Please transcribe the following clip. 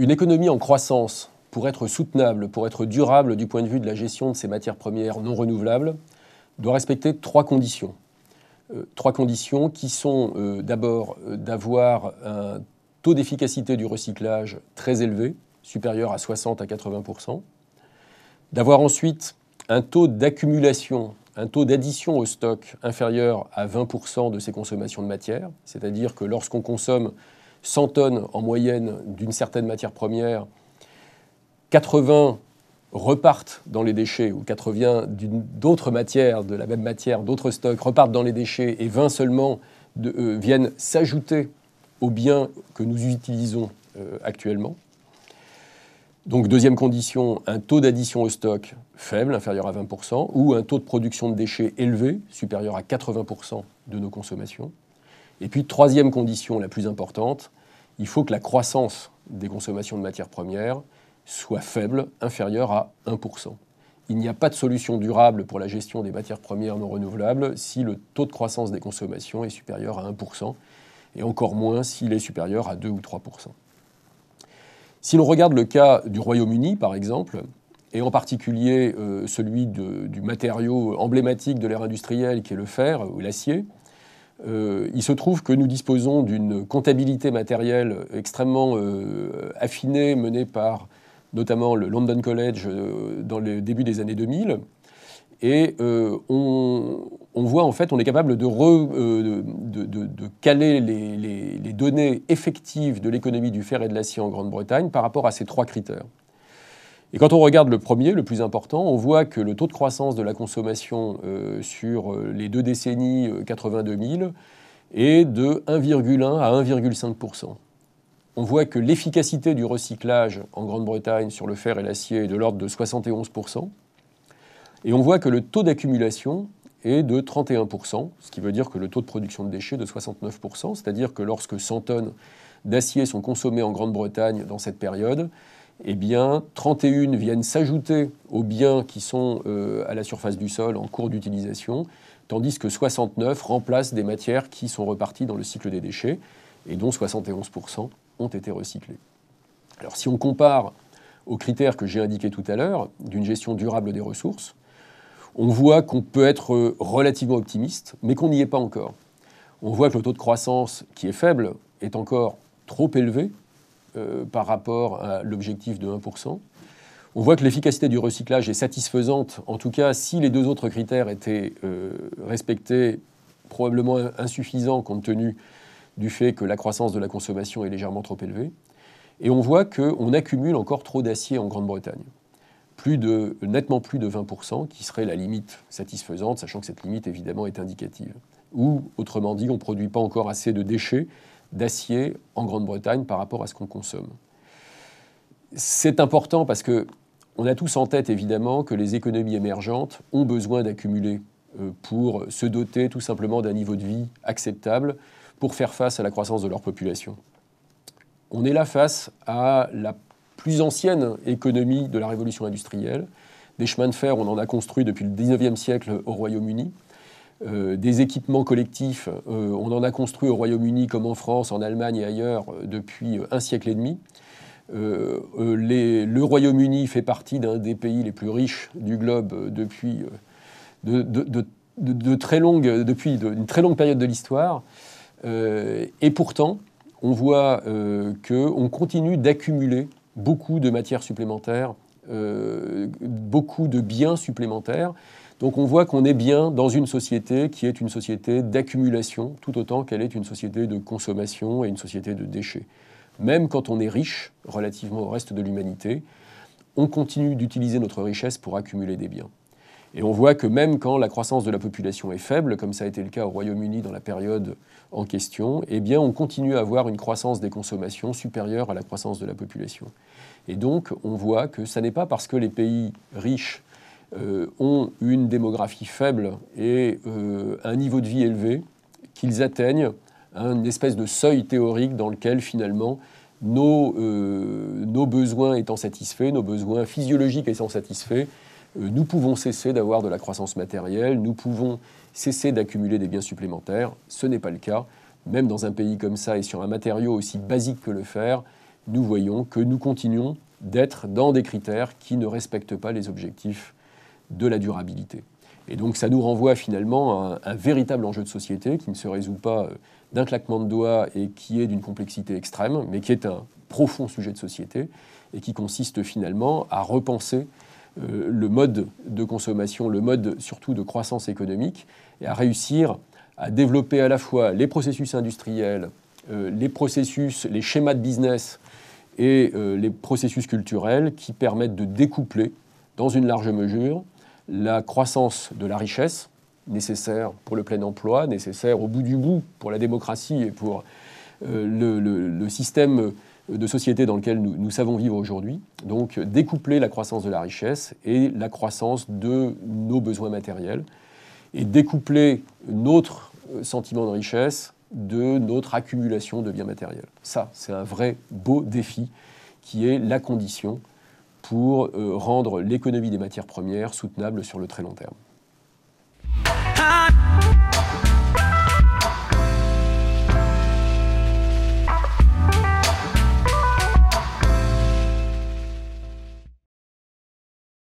Une économie en croissance, pour être soutenable, pour être durable du point de vue de la gestion de ces matières premières non renouvelables, doit respecter trois conditions. Euh, trois conditions qui sont euh, d'abord euh, d'avoir un taux d'efficacité du recyclage très élevé, supérieur à 60 à 80% d'avoir ensuite un taux d'accumulation, un taux d'addition au stock inférieur à 20% de ses consommations de matière, c'est-à-dire que lorsqu'on consomme 100 tonnes en moyenne d'une certaine matière première, 80 repartent dans les déchets ou 80 d'autres matières, de la même matière, d'autres stocks repartent dans les déchets et 20 seulement euh, viennent s'ajouter aux biens que nous utilisons euh, actuellement. Donc deuxième condition, un taux d'addition au stock faible, inférieur à 20%, ou un taux de production de déchets élevé, supérieur à 80% de nos consommations. Et puis troisième condition la plus importante, il faut que la croissance des consommations de matières premières soit faible, inférieure à 1%. Il n'y a pas de solution durable pour la gestion des matières premières non renouvelables si le taux de croissance des consommations est supérieur à 1%, et encore moins s'il est supérieur à 2 ou 3%. Si l'on regarde le cas du Royaume-Uni, par exemple, et en particulier euh, celui du matériau emblématique de l'ère industrielle qui est le fer ou l'acier, euh, il se trouve que nous disposons d'une comptabilité matérielle extrêmement euh, affinée menée par notamment le London College euh, dans le début des années 2000. Et on, voit en fait, on est capable de, caler les, données effectives de l'économie du fer et de l'acier en Grande-Bretagne par rapport à ces trois critères. Et quand on regarde le premier, le plus important, on voit que le taux de croissance de la consommation sur les deux décennies 80-2000 est de 1,1 à 1,5% on voit que l'efficacité du recyclage en Grande-Bretagne sur le fer et l'acier est de l'ordre de 71%. Et on voit que le taux d'accumulation est de 31%, ce qui veut dire que le taux de production de déchets est de 69%, c'est-à-dire que lorsque 100 tonnes d'acier sont consommées en Grande-Bretagne dans cette période, eh bien, 31 viennent s'ajouter aux biens qui sont euh, à la surface du sol en cours d'utilisation, tandis que 69 remplacent des matières qui sont reparties dans le cycle des déchets, et dont 71% ont été recyclés. Si on compare aux critères que j'ai indiqués tout à l'heure d'une gestion durable des ressources, on voit qu'on peut être relativement optimiste, mais qu'on n'y est pas encore. On voit que le taux de croissance, qui est faible, est encore trop élevé euh, par rapport à l'objectif de 1%. On voit que l'efficacité du recyclage est satisfaisante, en tout cas si les deux autres critères étaient euh, respectés, probablement insuffisants compte tenu du fait que la croissance de la consommation est légèrement trop élevée. Et on voit qu'on accumule encore trop d'acier en Grande-Bretagne. Nettement plus de 20%, qui serait la limite satisfaisante, sachant que cette limite évidemment est indicative. Ou, autrement dit, on ne produit pas encore assez de déchets d'acier en Grande-Bretagne par rapport à ce qu'on consomme. C'est important parce que on a tous en tête évidemment que les économies émergentes ont besoin d'accumuler euh, pour se doter tout simplement d'un niveau de vie acceptable pour faire face à la croissance de leur population. On est là face à la plus ancienne économie de la révolution industrielle. Des chemins de fer, on en a construit depuis le 19e siècle au Royaume-Uni. Euh, des équipements collectifs, euh, on en a construit au Royaume-Uni comme en France, en Allemagne et ailleurs euh, depuis un siècle et demi. le Royaume-Uni fait partie d'un des pays les plus riches du globe depuis, de, très depuis une très longue période de l'histoire. Et pourtant, on voit qu'on continue d'accumuler beaucoup de matières supplémentaires, beaucoup de biens supplémentaires. Donc on voit qu'on est bien dans une société qui est une société d'accumulation, tout autant qu'elle est une société de consommation et une société de déchets. Même quand on est riche relativement au reste de l'humanité, on continue d'utiliser notre richesse pour accumuler des biens. Et on voit que même quand la croissance de la population est faible, comme ça a été le cas au Royaume-Uni dans la période en question, eh bien on continue à avoir une croissance des consommations supérieure à la croissance de la population. Et donc on voit que ce n'est pas parce que les pays riches ont une démographie faible et euh, un niveau de vie élevé qu'ils atteignent un espèce de seuil théorique dans lequel finalement nos, euh, nos besoins étant satisfaits, nos besoins physiologiques étant satisfaits, nous pouvons cesser d'avoir de la croissance matérielle, nous pouvons cesser d'accumuler des biens supplémentaires. Ce n'est pas le cas. Même dans un pays comme ça et sur un matériau aussi basique que le fer, nous voyons que nous continuons d'être dans des critères qui ne respectent pas les objectifs de la durabilité. Et donc ça nous renvoie finalement à un, véritable enjeu de société qui ne se résout pas euh, d'un claquement de doigts et qui est d'une complexité extrême, mais qui est un profond sujet de société et qui consiste finalement à repenser euh, le mode de consommation, le mode surtout de croissance économique, et à réussir à développer à la fois les processus industriels, euh, les processus, les schémas de business et les processus culturels qui permettent de découpler dans une large mesure la croissance de la richesse nécessaire pour le plein emploi, nécessaire au bout du bout pour la démocratie et pour euh, le, système de société dans lequel nous, savons vivre aujourd'hui. Donc découpler la croissance de la richesse et la croissance de nos besoins matériels et découpler notre sentiment de richesse de notre accumulation de biens matériels. Ça, c'est un vrai beau défi qui est la condition pour euh, rendre l'économie des matières premières soutenable sur le très long terme.